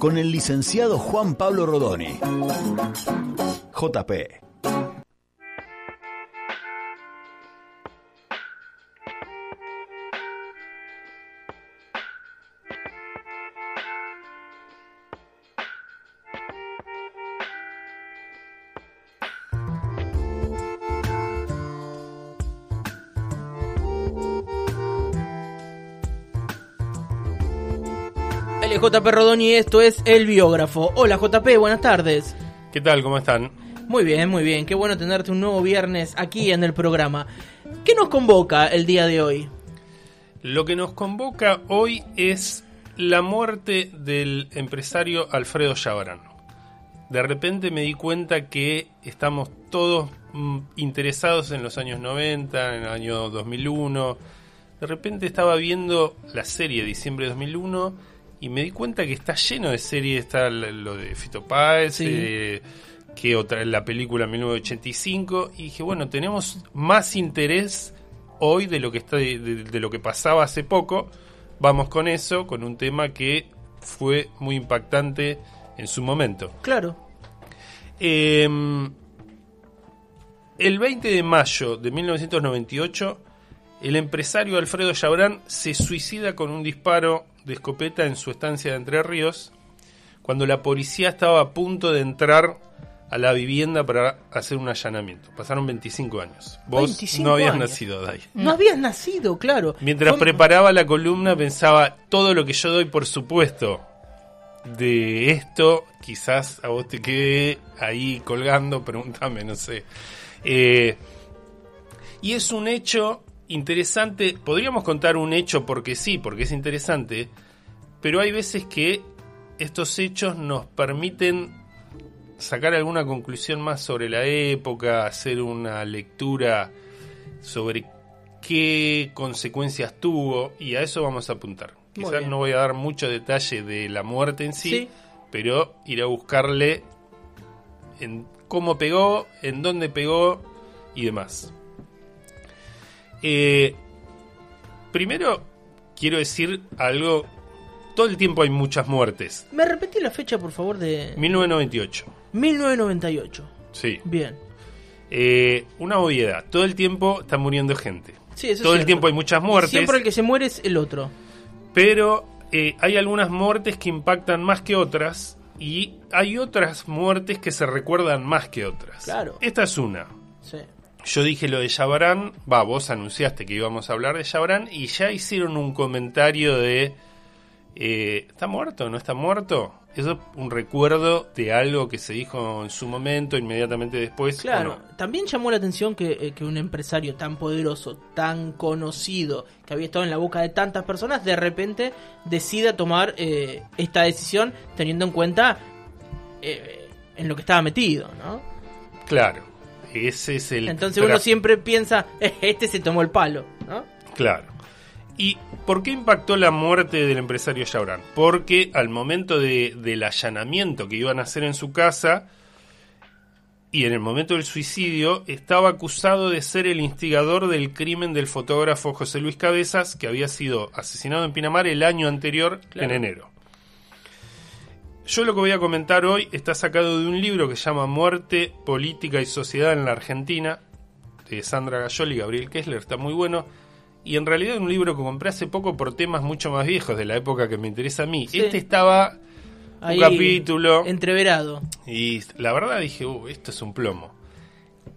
con el licenciado Juan Pablo Rodoni. JP. JP Rodoni, esto es El Biógrafo. Hola JP, buenas tardes. ¿Qué tal? ¿Cómo están? Muy bien, muy bien. Qué bueno tenerte un nuevo viernes aquí en el programa. ¿Qué nos convoca el día de hoy? Lo que nos convoca hoy es la muerte del empresario Alfredo Chavarán. De repente me di cuenta que estamos todos mm, interesados en los años 90, en el año 2001. De repente estaba viendo la serie de diciembre de 2001 y me di cuenta que está lleno de series. Está lo de Fito Páez, Sí. eh, que otra la película 1985 y dije bueno tenemos más interés hoy de lo que está de, de- de lo que pasaba hace poco vamos con eso con un tema que fue muy impactante en su momento Claro. Eh, el 20 de mayo de 1998 el empresario Alfredo Chabrán se suicida con un disparo de escopeta en su estancia de Entre Ríos cuando la policía estaba a punto de entrar a la vivienda para hacer un allanamiento. Pasaron 25 años. Vos 25 no habías años. nacido, Dai. No, habías nacido, claro. Mientras Fue- preparaba la columna pensaba todo lo que yo doy por supuesto de esto, quizás a vos te quede ahí colgando, pregúntame, no sé. Eh, y es un hecho interesante, podríamos contar un hecho porque sí, porque es interesante, pero hay veces que estos hechos nos permiten sacar alguna conclusión más sobre la época, hacer una lectura sobre qué consecuencias tuvo y a eso vamos a apuntar. Muy Quizás bien. no voy a dar mucho detalle de la muerte en sí, Sí. pero ir a buscarle en cómo pegó, en dónde pegó y demás. Eh, primero quiero decir algo. Todo el tiempo hay muchas muertes. ¿Me repetí la fecha, por favor, de 1998. 1998? Sí. Bien. Eh, una obviedad. Todo el tiempo está muriendo gente. Sí, eso es Todo el tiempo hay muchas muertes. Siempre el que se muere es el otro. Pero eh, hay algunas muertes que impactan más que otras. Y hay otras muertes que se recuerdan más que otras. Claro. Esta es una. Sí. Yo dije lo de Yabarán, va, vos anunciaste que íbamos a hablar de Yabarán y ya hicieron un comentario de eh, ¿está muerto? ¿No está muerto? Eso es un recuerdo de algo que se dijo en su momento, inmediatamente después. Claro, también llamó la atención que, eh, que un empresario tan poderoso, tan conocido, que había estado en la boca de tantas personas, de repente decida tomar eh, esta decisión teniendo en cuenta eh, en lo que estaba metido, ¿no? Claro, ese es el... Entonces uno siempre piensa, "Eh, este se tomó el palo, ¿no? Claro. ¿Y por qué impactó la muerte del empresario Yabrán? Porque al momento de- del allanamiento que iban a hacer en su casa y en el momento del suicidio estaba acusado de ser el instigador del crimen del fotógrafo José Luis Cabezas que había sido asesinado en Pinamar el año anterior, Claro. en enero. Yo lo que voy a comentar hoy está sacado de un libro que se llama Muerte, Política y Sociedad en la Argentina, de Sandra Gayol y Gabriel Kessler, está muy bueno. Y en realidad es un libro que compré hace poco por temas mucho más viejos de la época que me interesa a mí. Sí. Este estaba Ahí, un capítulo Entreverado. y la verdad dije, "Uh, esto es un plomo.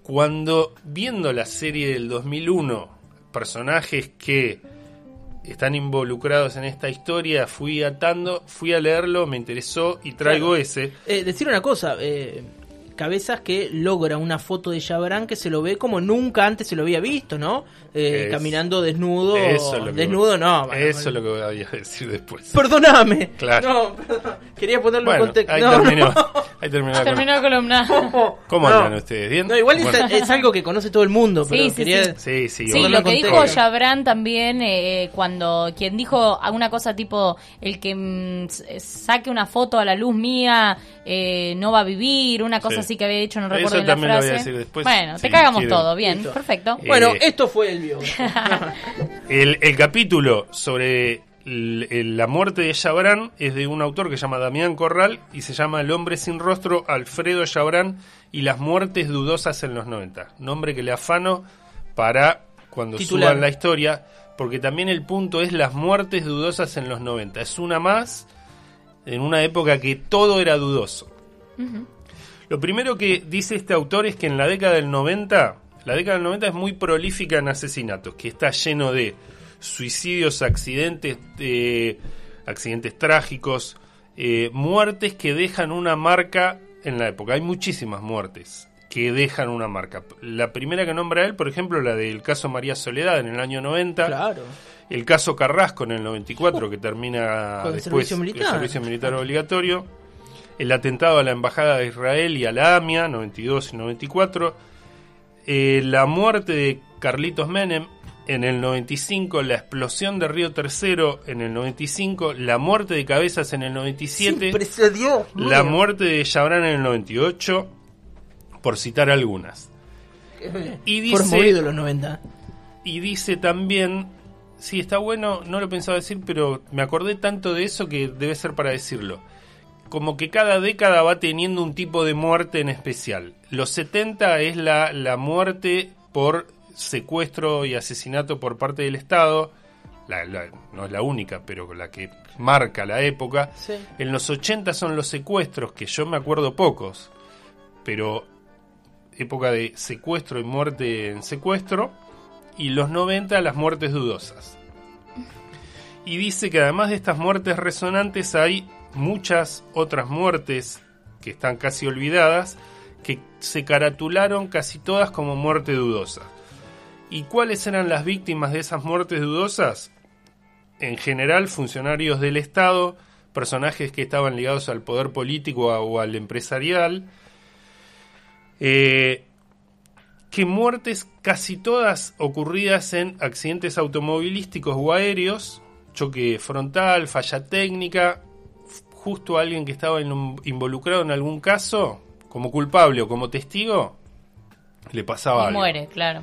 Cuando viendo la serie del 2001, personajes que están involucrados en esta historia, fui atando, fui a leerlo, me interesó y traigo Claro. ese. Eh, decir una cosa, eh, Cabezas que logra una foto de Chabrán que se lo ve como nunca antes se lo había visto, ¿no? Eh, Es- caminando desnudo. Eso es lo que- desnudo, no. bueno, Eso es lo que voy a decir después. Perdóname. Claro. No, perdón. Quería ponerlo Bueno, en contexto. ahí No, terminó. no. Ahí terminó. la Terminó columna. No. ¿Cómo No. andan ustedes? ¿Bien? No, igual es- Bueno, es, algo que conoce todo el mundo, pero Sí, sí, quería... sí. Sí, sí. Sí, Ponerlo lo que dijo. Chabran también, eh, cuando quien dijo alguna cosa tipo, el que mm, s- saque una foto a la luz mía eh, no va a vivir, una cosa Sí. Así que había dicho, no Eso recuerdo bien la también lo voy a frase. decir después, bueno, te cagamos todo, bien, Listo. perfecto. Eh, Bueno, esto fue el bio. El, el capítulo sobre el- el- la muerte de Chabrán es de un autor que se llama Damián Corral y se llama El hombre sin rostro, Alfredo Chabrán y las muertes dudosas en los 90. Nombre que le afano para cuando Titular. suban la historia, porque también el punto es las muertes dudosas en los 90. Es una más en una época que todo era dudoso. Lo primero que dice este autor es que en la década del 90, la década del 90 es muy prolífica en asesinatos, que está lleno de suicidios, accidentes, eh, accidentes trágicos, eh, muertes que dejan una marca en la época. Hay muchísimas muertes que dejan una marca. La primera que nombra él, por ejemplo, la del caso María Soledad en el año 90. Claro. El caso Carrasco en el 94, que termina Con el después servicio militar. el servicio militar obligatorio. El atentado a la Embajada de Israel y a la AMIA, 92 y 94. Eh, la muerte de Carlitos Menem en el 95. La explosión de Río Tercero en el 95. La muerte de Cabezas en el 97. Siempre se dio. la muerte de Chabrán en el 98. Por citar algunas. Y Fueron dice, movidos los 90. y dice también, sí, está bueno, no lo pensaba decir, pero me acordé tanto de eso que debe ser para decirlo. Como que cada década va teniendo un tipo de muerte en especial. Los 70 es la, la muerte por secuestro y asesinato por parte del Estado. La- la- no es la única, pero la que marca la época. Sí. En los 80 son los secuestros, que yo me acuerdo pocos, pero época de secuestro y muerte en secuestro, y los 90 las muertes dudosas. Y dice que además de estas muertes resonantes hay muchas otras muertes que están casi olvidadas, que se caratularon casi todas como muerte dudosa. ¿Y cuáles eran las víctimas de esas muertes dudosas? En general, funcionarios del Estado, personajes que estaban ligados al poder político o al empresarial, eh, que muertes casi todas ocurridas en accidentes automovilísticos o aéreos, choque frontal, falla técnica, justo alguien que estaba in- involucrado en algún caso, como culpable o como testigo, le pasaba Y algo. muere, claro.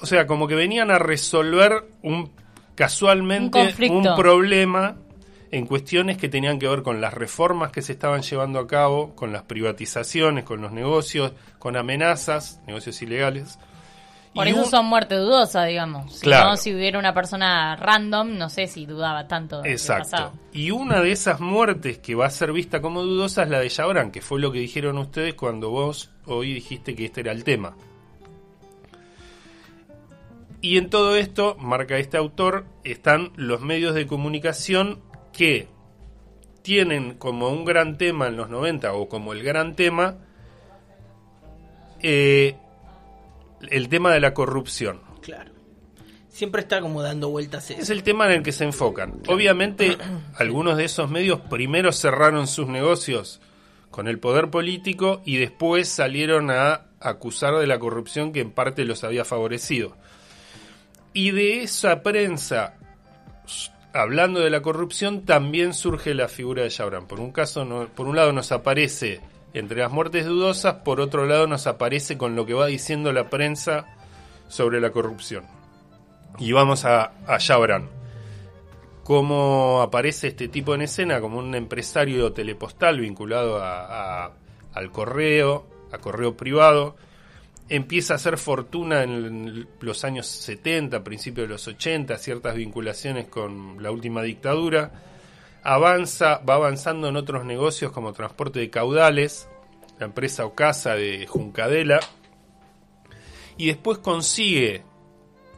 O sea, como que venían a resolver un casualmente Un un, problema en cuestiones que tenían que ver con las reformas que se estaban llevando a cabo, con las privatizaciones, con los negocios, con amenazas, negocios ilegales. Por Y eso un- son muerte dudosa, digamos. Si Claro. no, si hubiera una persona random, no sé si dudaba tanto Exacto. Y una de esas muertes que va a ser vista como dudosa es la de Chabrán, que fue lo que dijeron ustedes cuando vos hoy dijiste que este era el tema. Y en todo esto, marca este autor, están los medios de comunicación que tienen como un gran tema en los 90 o como el gran tema eh, el tema de la corrupción. Claro. Siempre está como dando vueltas eso. Es el tema en el que se enfocan. Obviamente, algunos de esos medios primero cerraron sus negocios con el poder político y después salieron a acusar de la corrupción que en parte los había favorecido. Y de esa prensa, hablando de la corrupción, también surge la figura de Chabrán. Por un caso, no- por un lado nos aparece entre las muertes dudosas, por otro lado nos aparece con lo que va diciendo la prensa sobre la corrupción. Y vamos a, a. Cómo aparece este tipo en escena como un empresario telepostal vinculado a- a- al correo, a correo privado. Empieza a hacer fortuna en los años 70, principios de los 80, ciertas vinculaciones con la última dictadura. Avanza, va avanzando en otros negocios como transporte de caudales, la empresa Ocasa de Juncadela. Y después consigue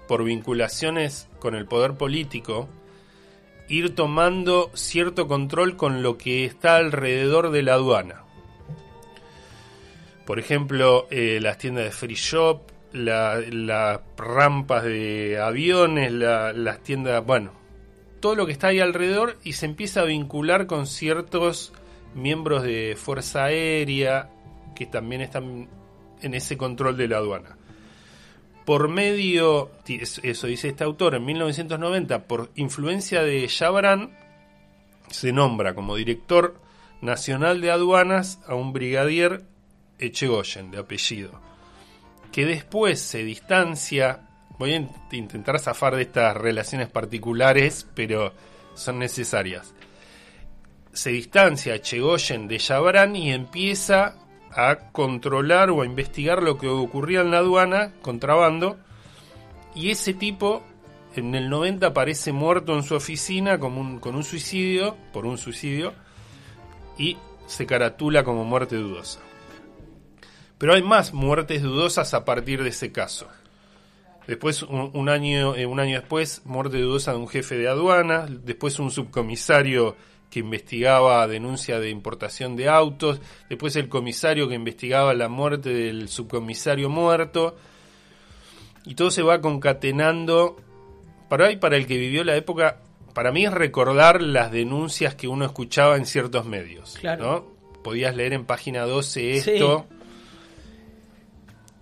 por vinculaciones con el poder político, ir tomando cierto control con lo que está alrededor de la aduana. Por ejemplo, eh, las tiendas de free shop, la- las rampas de aviones, la- las tiendas, bueno, todo lo que está ahí alrededor y se empieza a vincular con ciertos miembros de Fuerza Aérea que también están en ese control de la aduana. Por medio, eso dice este autor, en 1990, por influencia de Chabran, se nombra como director nacional de aduanas a un brigadier Echegoyen, de apellido, que después se distancia, voy a in- intentar zafar de estas relaciones particulares, pero son necesarias. Se distancia Echegoyen de Chabran y empieza a controlar o a investigar lo que ocurría en la aduana, contrabando, y ese tipo en el 90 aparece muerto en su oficina como un- con un suicidio, por un suicidio, y se caratula como muerte dudosa. Pero hay más muertes dudosas a partir de ese caso. Después, un, un año, eh, un año después, muerte dudosa de un jefe de aduana. Después, un subcomisario que investigaba denuncia de importación de autos. Después, el comisario que investigaba la muerte del subcomisario muerto. Y todo se va concatenando. Para ahí, para el que vivió la época, para mí es recordar las denuncias que uno escuchaba en ciertos medios. Claro. ¿no? Podías leer en página 12 esto.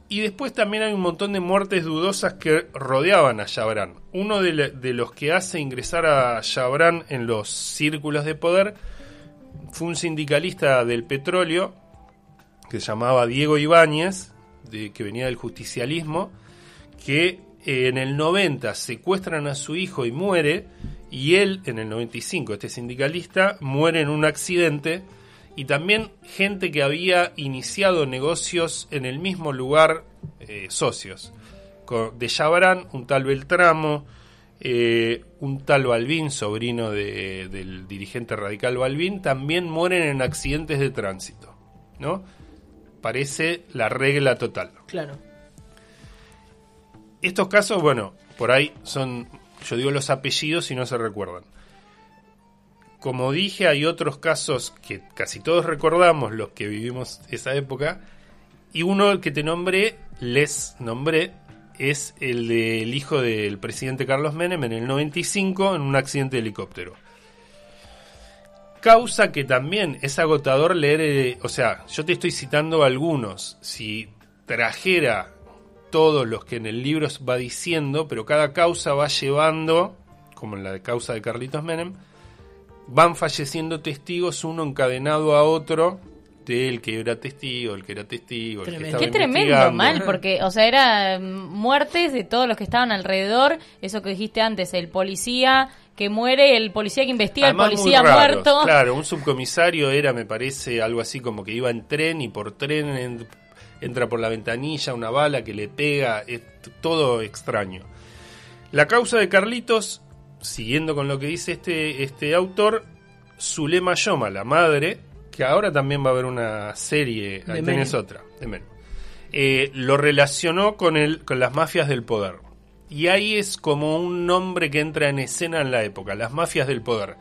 Y después también hay un montón de muertes dudosas que rodeaban a Chabran. Uno de, los que hace ingresar a Chabran en los círculos de poder fue un sindicalista del petróleo que se llamaba Diego Ibáñez, de, que venía del justicialismo, que eh, en el 90 secuestran a su hijo y muere, y él en el 95, este sindicalista, muere en un accidente, y también gente que había iniciado negocios en el mismo lugar, eh, socios. De Chabrán, un tal Beltramo, eh, un tal Balbín, sobrino de- del dirigente radical Balbín, también mueren en accidentes de tránsito. ¿no? Parece la regla total. Claro. Estos casos, bueno, por ahí son, yo digo los apellidos y no se recuerdan. Como dije, hay otros casos que casi todos recordamos, los que vivimos esa época, y uno que te nombré, les nombré, es el del hijo del presidente Carlos Menem en el 95 en un accidente de helicóptero. Causa que también es agotador leer, eh, o sea, yo te estoy citando algunos, si trajera todos los que en el libro va diciendo, pero cada causa va llevando, como en la causa de Carlitos Menem, van falleciendo testigos uno encadenado a otro del que era testigo, el que era testigo, el que Tremendo. estaba Qué tremendo, mal, porque, o sea, eran muertes de todos los que estaban alrededor. Eso que dijiste antes, el policía que muere, el policía que investiga, Además, el policía raros. muerto. Claro, un subcomisario era, me parece, algo así como que iba en tren y por tren en- entra por la ventanilla una bala que le pega, es todo extraño. La causa de Carlitos, siguiendo con lo que dice este, este autor, Zulema Yoma, la madre, que ahora también va a haber una serie, ahí tenés otra, de. Eh, lo relacionó con, el, con las mafias del poder. Y ahí es como un nombre que entra en escena en la época, las mafias del poder,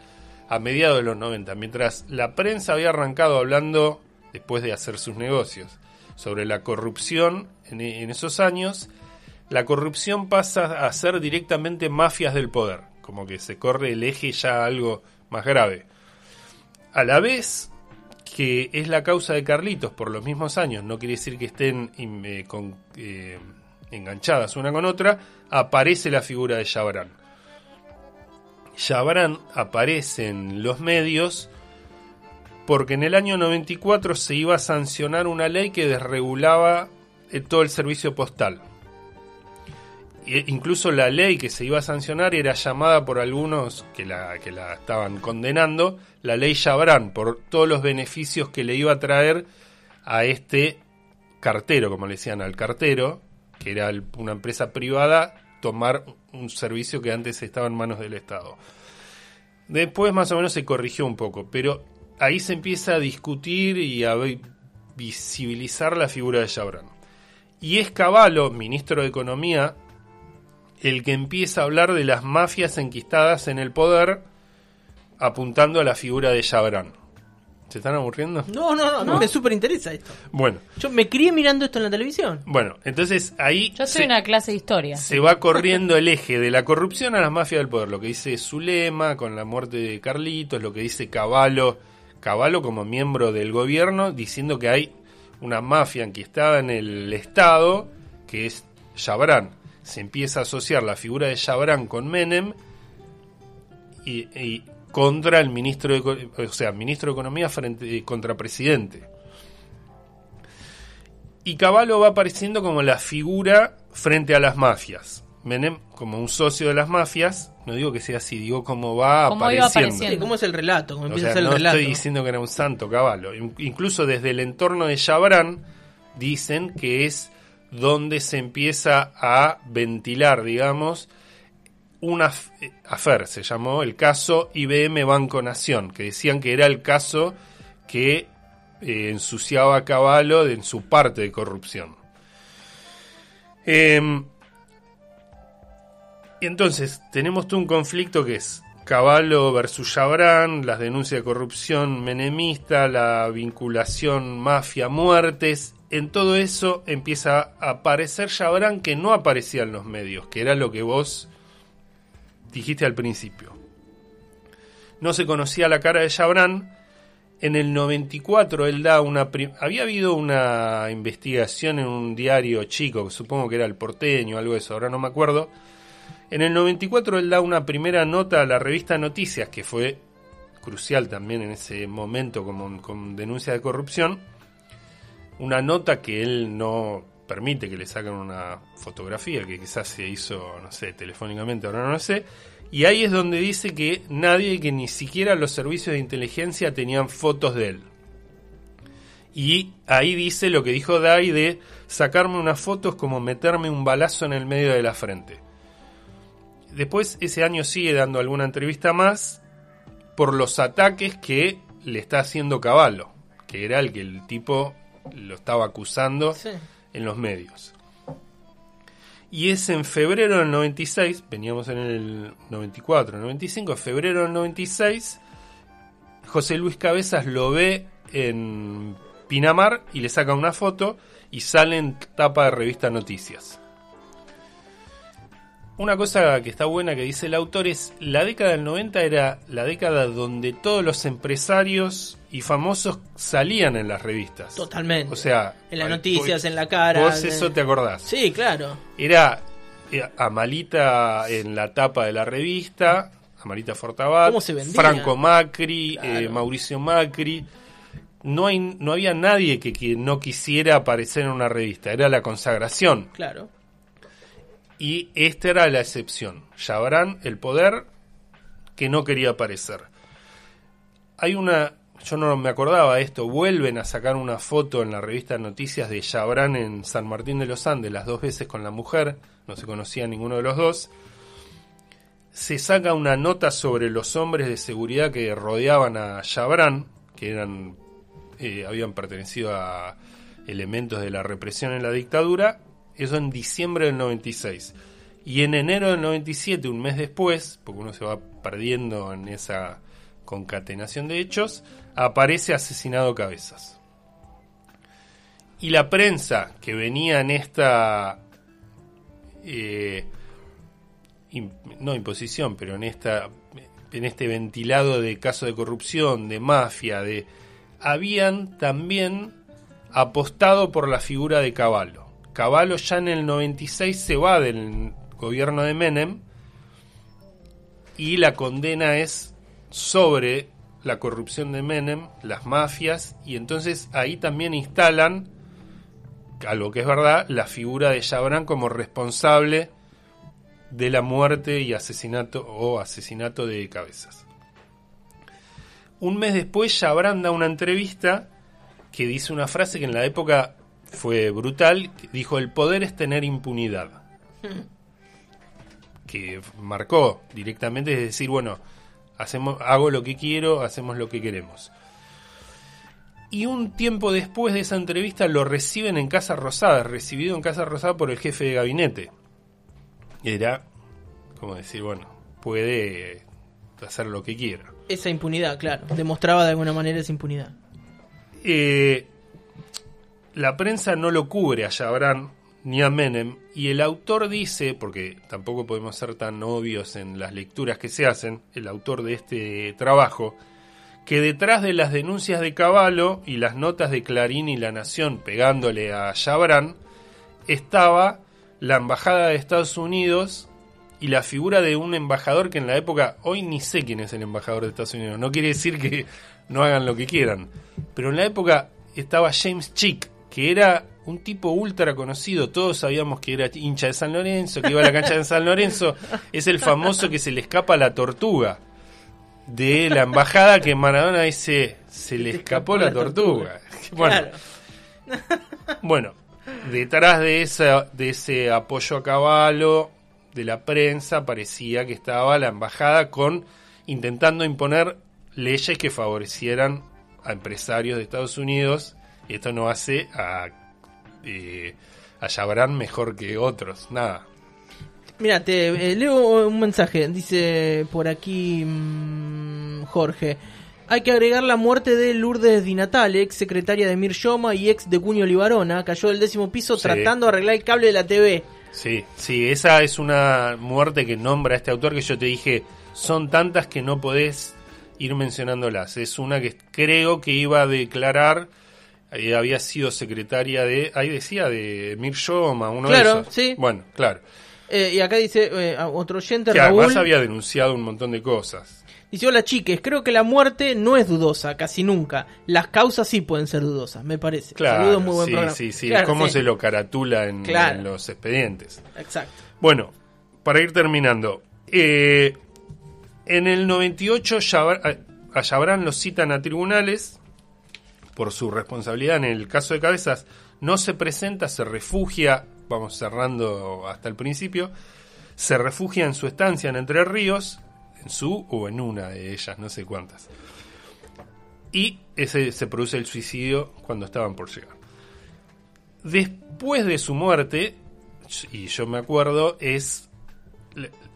a mediados de los 90, mientras la prensa había arrancado hablando, después de hacer sus negocios, sobre la corrupción en, en esos años, la corrupción pasa a ser directamente mafias del poder, como que se corre el eje ya a algo más grave. A la vez que es la causa de Carlitos por los mismos años, no quiere decir que estén eh, eh, enganchadas una con otra, aparece la figura de Chabran. Chabran aparece en los medios porque en el año 94 se iba a sancionar una ley que desregulaba eh, todo el servicio postal. E incluso la ley que se iba a sancionar era llamada por algunos que la, que la estaban condenando la ley Chabran por todos los beneficios que le iba a traer a este cartero, como le decían al cartero, que era una empresa privada, tomar un servicio que antes estaba en manos del Estado. Después más o menos se corrigió un poco, pero ahí se empieza a discutir y a vi- visibilizar la figura de Chabran. Y es Cavallo, ministro de Economía, el que empieza a hablar de las mafias enquistadas en el poder, apuntando a la figura de Chabran. ¿Se están aburriendo? No, no, no, mí me súper interesa esto. Bueno, Yo me crié mirando esto en la televisión. bueno, entonces ahí Yo soy se, una clase de historia. se va corriendo el eje de la corrupción a las mafias del poder. Lo que dice Zulema con la muerte de Carlitos, lo que dice Caballo, Caballo como miembro del gobierno, diciendo que hay una mafia enquistada en el Estado, que es Chabrán. Se empieza a asociar la figura de Chabrán con Menem y, y contra el ministro de, Eco- o sea, ministro de Economía frente eh, contra presidente. Y Caballo va apareciendo como la figura frente a las mafias. Menem como un socio de las mafias, no digo que sea así, digo cómo va Cómo apareciendo. apareciendo. Sí, ¿Cómo es el relato? ¿Cómo O empieza sea, a ser el no relato? estoy diciendo que era un santo Caballo. In- Incluso desde el entorno de Chabrán dicen que es donde se empieza a ventilar, digamos, una eh, afer, se llamó el caso IBM Banco Nación, que decían que era el caso que eh, ensuciaba a Caballo en su parte de corrupción. Em, entonces tenemos un conflicto que es Caballo versus Chabrán, las denuncias de corrupción menemista, la vinculación mafia-muertes. En todo eso empieza a aparecer Chabrán que no aparecía en los medios, que era lo que vos dijiste al principio. No se conocía la cara de Chabrán. En el 94 él da una... Había habido una investigación en un diario chico, supongo que era el porteño, algo de eso, ahora no me acuerdo. En el 94 él da una primera nota a la revista Noticias, que fue crucial también en ese momento con denuncia de corrupción. Una nota que él no permite que le saquen una fotografía, que quizás se hizo, no sé, telefónicamente, ahora no lo sé. Y ahí es donde dice que nadie, que ni siquiera los servicios de inteligencia tenían fotos de él. Y ahí dice lo que dijo Dai de sacarme unas fotos como meterme un balazo en el medio de la frente. Después ese año sigue dando alguna entrevista más por los ataques que le está haciendo Caballo, que era el que el tipo lo estaba acusando Sí. en los medios. Y es en febrero del 96, veníamos en el 94, 95, febrero del 96, José Luis Cabezas lo ve en Pinamar y le saca una foto y sale en tapa de revista Noticias. Una cosa que está buena que dice el autor es la década del 90 era la década donde todos los empresarios y famosos salían en las revistas. Totalmente. O sea, en las noticias, vos- en la cara. Vos eso te acordás. Sí, claro. Era Amalita en la tapa de la revista, Amalita Fortabat. Franco Macri, Claro. eh, Mauricio Macri. No, hay, no había nadie que, que no quisiera aparecer en una revista, era la consagración. Claro. Y esta era la excepción. Chabrán, el poder, que no quería aparecer. Hay una, yo no me acordaba de esto, vuelven a sacar una foto en la revista Noticias de Chabrán en San Martín de los Andes, las dos veces con la mujer, no se conocía ninguno de los dos. Se saca una nota sobre los hombres de seguridad que rodeaban a Chabrán, que eran, eh, habían pertenecido a elementos de la represión en la dictadura, eso en diciembre del 96. Y en enero del 97, un mes después, porque uno se va perdiendo en esa concatenación de hechos, aparece asesinado Cabezas. Y la prensa que venía en esta... eh, no imposición, pero en esta en este ventilado de casos de corrupción, de mafia, de habían también apostado por la figura de Caballo. Caballo ya en el 96 se va del gobierno de Menem y la condena es sobre la corrupción de Menem, las mafias, y entonces ahí también instalan, algo que es verdad, la figura de Chabrán como responsable de la muerte y asesinato o asesinato de cabezas. Un mes después Chabrán da una entrevista que dice una frase que en la época fue brutal, dijo el poder es tener impunidad. Que marcó directamente es decir, bueno, hacemos hago lo que quiero, hacemos lo que queremos. Y un tiempo después de esa entrevista lo reciben en Casa Rosada, recibido en Casa Rosada por el jefe de gabinete. Era, como decir, bueno, puede hacer lo que quiera. Esa impunidad, claro. Demostraba de alguna manera esa impunidad. Eh, la prensa no lo cubre a Jabran ni a Menem y el autor dice, porque tampoco podemos ser tan obvios en las lecturas que se hacen, el autor de este trabajo, que detrás de las denuncias de Caballo y las notas de Clarín y La Nación pegándole a Jabran estaba la embajada de Estados Unidos y la figura de un embajador que en la época, hoy ni sé quién es el embajador de Estados Unidos, no quiere decir que no hagan lo que quieran, pero en la época estaba James Chick, que era un tipo ultra conocido, todos sabíamos que era hincha de San Lorenzo, que iba a la cancha de San Lorenzo, es el famoso que se le escapa la tortuga. De la embajada que Maradona dice, se le escapó la tortuga. Bueno, bueno, detrás de, esa, de ese apoyo a caballo de la prensa parecía que estaba la embajada con intentando imponer leyes que favorecieran a empresarios de Estados Unidos. Y esto no hace a, eh, a Jabran mejor que otros, nada. Mira, te eh, leo un mensaje. Dice por aquí mm, Jorge. Hay que agregar la muerte de Lourdes Di Natale, ex secretaria de Mir Yoma y ex de Cunio Libarona. Cayó del décimo piso Sí. tratando de arreglar el cable de la TV. Sí, sí, esa es una muerte que nombra este autor que yo te dije, son tantas que no podés ir mencionándolas. Es una que creo que iba a declarar, eh, había sido secretaria de, ahí decía, de Mir Yoma, uno Claro, de esos. sí. Bueno, claro. Eh, y acá dice eh, otro oyente, Que Raúl. además había denunciado un montón de cosas. Dice, hola chiques, creo que la muerte no es dudosa, casi nunca. Las causas sí pueden ser dudosas, me parece. Claro, Saludos, muy buen sí, programa. sí, sí, Claro, cómo sí, se lo caratula en, Claro. en los expedientes. Exacto. Bueno, para ir terminando. eh, en el 98 Yabra- a a Jabran lo citan a tribunales por su responsabilidad en el caso de Cabezas. No se presenta, se refugia, vamos cerrando hasta el principio, se refugia en su estancia en Entre Ríos, en su o en una de ellas, no sé cuántas. Y ese se produce el suicidio cuando estaban por llegar. Después de su muerte, y yo me acuerdo, es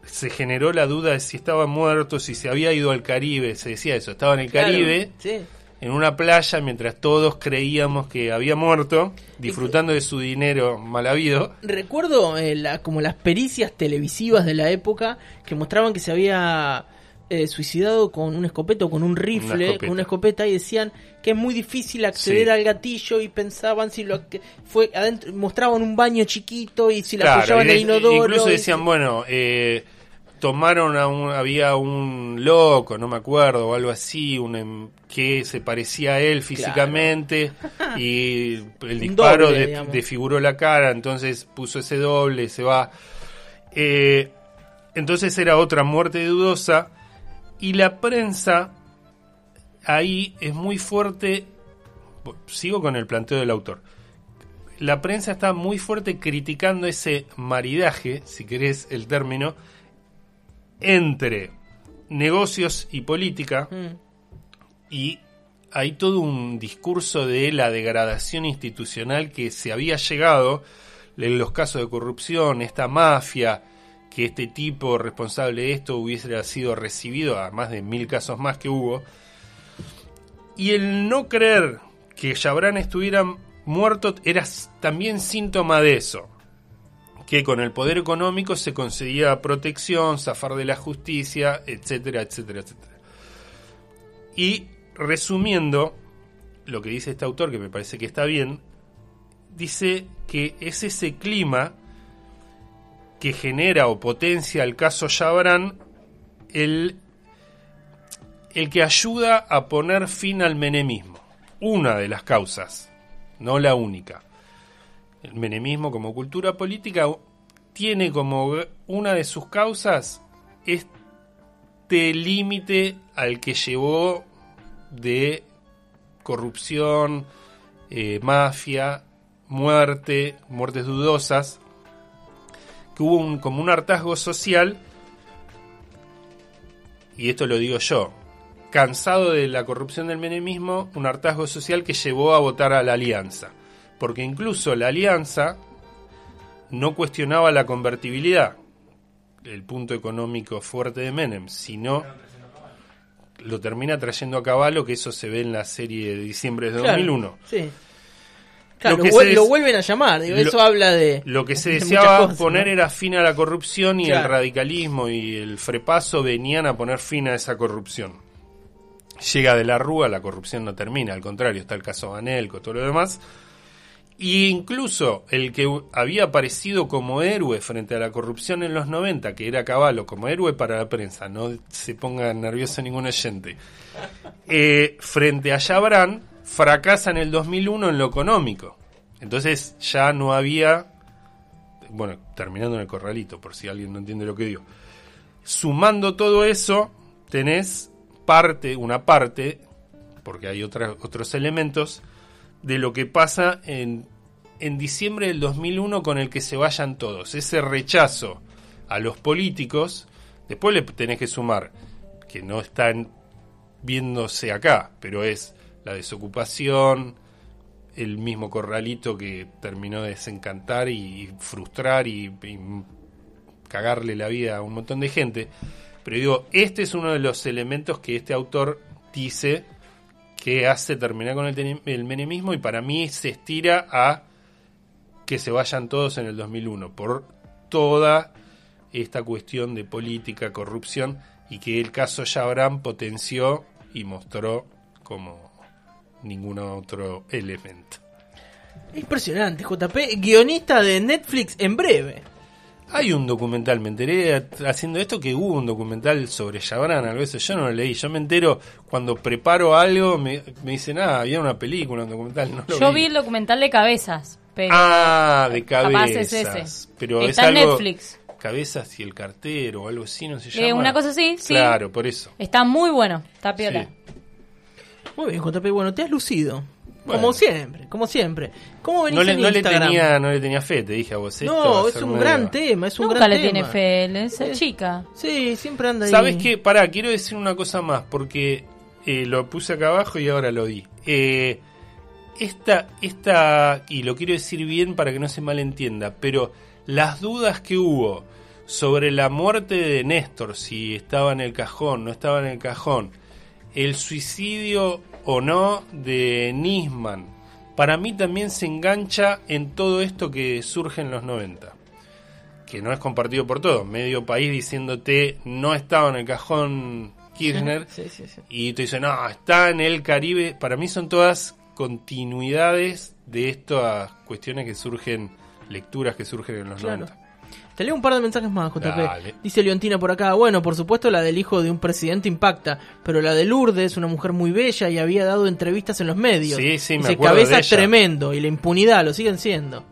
se generó la duda de si estaba muerto, si se había ido al Caribe, se decía eso, estaba en el Claro, Caribe, sí. En una playa, mientras todos creíamos que había muerto, disfrutando de su dinero mal habido. Recuerdo eh, la- como las pericias televisivas de la época que mostraban que se había eh, suicidado con un escopeto, con un rifle, escopeta. con una escopeta y decían que es muy difícil acceder Sí. al gatillo y pensaban si lo que fue adentro mostraban un baño chiquito y si la Claro, apoyaban en de- el inodoro. incluso y- decían, bueno, eh, tomaron a un, había un loco, no me acuerdo, o algo así, un em- que se parecía a él físicamente y el disparo doble, de- desfiguró la cara, entonces puso ese doble, se va. Eh, entonces era otra muerte dudosa y la prensa ahí es muy fuerte. Sigo con el planteo del autor la prensa está muy fuerte criticando ese maridaje, si querés el término, entre negocios y política Mm. Y hay todo un discurso de la degradación institucional que se había llegado en los casos de corrupción, esta mafia, que este tipo responsable de esto hubiese sido recibido, a más de mil casos más que hubo, y el no creer que Jabran estuviera muerto era también síntoma de eso. Que con el poder económico se conseguía protección, zafar de la justicia, etcétera, etcétera, etcétera. Y resumiendo lo que dice este autor, que me parece que está bien, dice que es ese clima que genera o potencia el caso Jabran el el que ayuda a poner fin al menemismo. Una de las causas, no la única. El menemismo como cultura política tiene como una de sus causas este límite al que llevó de corrupción, eh, mafia, muerte, muertes dudosas, que hubo un, como un hartazgo social, y esto lo digo yo, cansado de la corrupción del menemismo, un hartazgo social que llevó a votar a la alianza. Porque incluso la alianza no cuestionaba la convertibilidad, el punto económico fuerte de Menem, sino lo termina trayendo a caballo, que eso se ve en la serie de diciembre de Claro, 2001. Sí. Claro, Lo que se lo vuelven a llamar. digo, Lo- eso habla de. Lo que se de deseaba cosas, poner ¿no? era fin a la corrupción y el radicalismo y el frepaso venían a poner fin a esa corrupción. Llega de la Rúa, la corrupción no termina, al contrario, está el caso Anelco, todo lo demás. Y incluso el que había aparecido como héroe frente a la corrupción en los 90, que era Caballo, como héroe para la prensa, no se ponga nervioso ningún oyente, eh, frente a Chabran, fracasa en el 2001 en lo económico. Entonces ya no había, bueno, terminando en el corralito, por si alguien no entiende lo que digo. Sumando todo eso, tenés parte, una parte, porque hay otra- otros elementos, de lo que pasa en, en diciembre del 2001 con el que se vayan todos. Ese rechazo a los políticos, después le tenés que sumar, que no están viéndose acá, pero es la desocupación, el mismo corralito que terminó de desencantar y frustrar y, y cagarle la vida a un montón de gente. Pero digo, este es uno de los elementos que este autor dice que hace terminar con el, el menemismo y para mí se estira a que se vayan todos en el 2001 por toda esta cuestión de política, corrupción y que el caso Chabran potenció y mostró como ningún otro elemento. Impresionante, JP. Guionista de Netflix en breve. Hay un documental, me enteré haciendo esto que hubo un documental sobre Chabran, algo eso, yo no lo leí, yo me entero cuando preparo algo, me, me dicen, ah, había una película, un documental, no lo Yo vi el documental de cabezas, pero Ah, de capaz cabezas. es ese. Pero Está es en algo, Netflix. Cabezas y el cartero o algo así, no se Eh, llama. una cosa así, sí. Claro, por eso. está muy bueno, está piola. Sí. Muy bien, JP. Bueno, te has lucido. Bueno. Como siempre, como siempre. ¿Cómo venís No le, en no le Instagram? tenía, no le tenía fe, te dije a vos. esto no, es un medio- gran tema, es un Nunca gran le tema. tiene fe, esa Sí. chica. Sí, siempre anda ahí. ¿Sabes qué? Pará, quiero decir una cosa más, porque eh, lo puse acá abajo y ahora lo di. Eh, esta, esta, y lo quiero decir bien para que no se malentienda, pero las dudas que hubo sobre la muerte de Néstor, si estaba en el cajón, no estaba en el cajón, el suicidio o no de Nisman, para mí también se engancha en todo esto que surge en los 90 que no es compartido por todos. Medio país diciéndote no estaba en el cajón Kirchner Sí, sí, sí. y te dicen no, está en el Caribe. Para mí son todas continuidades de estas cuestiones que surgen, lecturas que surgen en los Claro. 90. Te leo un par de mensajes más, JP. Dale. Dice Leontina por acá, bueno, por supuesto la del hijo de un presidente impacta, pero la de Lourdes, una mujer muy bella y había dado entrevistas en los medios. Sí, sí, me Dice, acuerdo cabeza de ella. tremendo y la impunidad lo siguen siendo.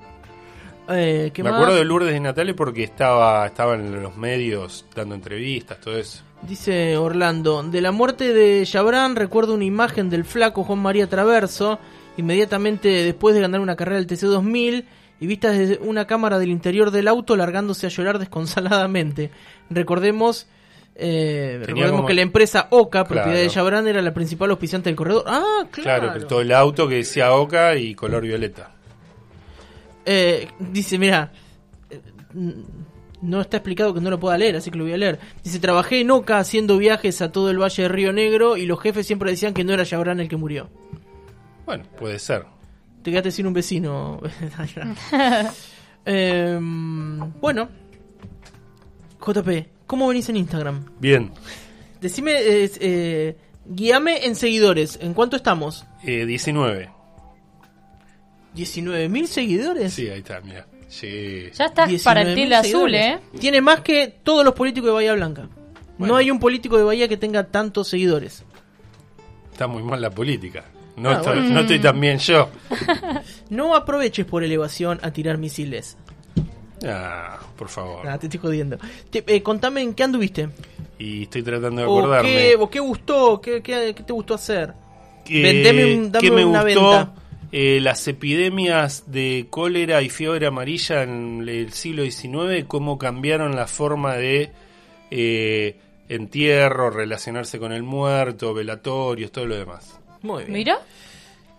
Eh, ¿qué Me más? acuerdo de Lourdes y Natalia porque estaba, estaba en los medios dando entrevistas, todo eso. Dice Orlando, de la muerte de Chabran recuerdo una imagen del flaco Juan María Traverso, inmediatamente después de ganar una carrera del TC2000 y vista desde una cámara del interior del auto largándose a llorar desconsoladamente. Recordemos, eh, recordemos como- que la empresa OCA, propiedad Claro. de Chabran, era la principal auspiciante del corredor. Ah, claro. Claro, pero todo el auto que decía Oca y color violeta. Eh, dice, mira, eh, no está explicado que no lo pueda leer, así que lo voy a leer. Dice, trabajé en Oca haciendo viajes a todo el Valle de Río Negro y los jefes siempre decían que no era Chabran el que murió. Bueno, puede ser. Te quedaste sin un vecino. Em, bueno, JP, ¿cómo venís en Instagram? Bien, Decime, eh, eh, guíame en seguidores. ¿En cuánto estamos? eh, 19. ¿19.000 seguidores? Sí, ahí está, mira. Sí. Ya estás para el 19.000 tilde azul. ¿eh? Tiene más que todos los políticos de Bahía Blanca. Bueno. No hay un político de Bahía que tenga tantos seguidores. Está muy mal la política. No, Ah, estoy, bueno. no estoy tan bien yo. No aproveches por elevación a tirar misiles. Ah, por favor. Nada, te estoy jodiendo. Te- eh, contame en qué anduviste. Y estoy tratando de ¿O acordarme. qué, o qué gustó? ¿Qué, qué, qué te gustó hacer? que, Vendeme un- dame que me una gustó venta. eh, las epidemias de cólera y fiebre amarilla en el siglo XIX, cómo cambiaron la forma de eh, entierro, relacionarse con el muerto, velatorios, todo lo demás. Muy bien. Mira,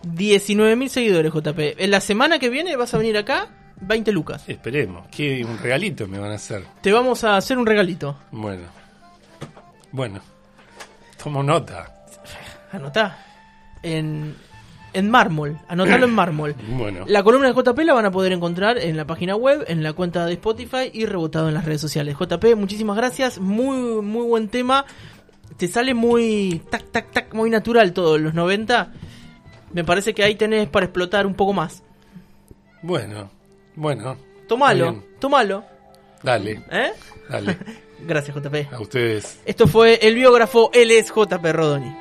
19.000 seguidores, JP. En la semana que viene vas a venir acá, 20 lucas. Esperemos, que un regalito me van a hacer. Te vamos a hacer un regalito. Bueno, bueno, Tomo nota. Anotá. En, en mármol. Anotalo en mármol. Bueno. La columna de JP la van a poder encontrar en la página web, en la cuenta de Spotify y rebotado en las redes sociales. JP, muchísimas gracias. Muy, muy buen tema. Te sale muy tac, tac, tac, muy natural todo en los 90. Me parece que ahí tenés para explotar un poco más. Bueno, bueno. Tomalo, Bien. tomalo. Dale, ¿Eh? dale. Gracias, JP. A ustedes. Esto fue el biógrafo, él es JP Rodoni.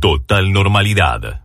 Total normalidad.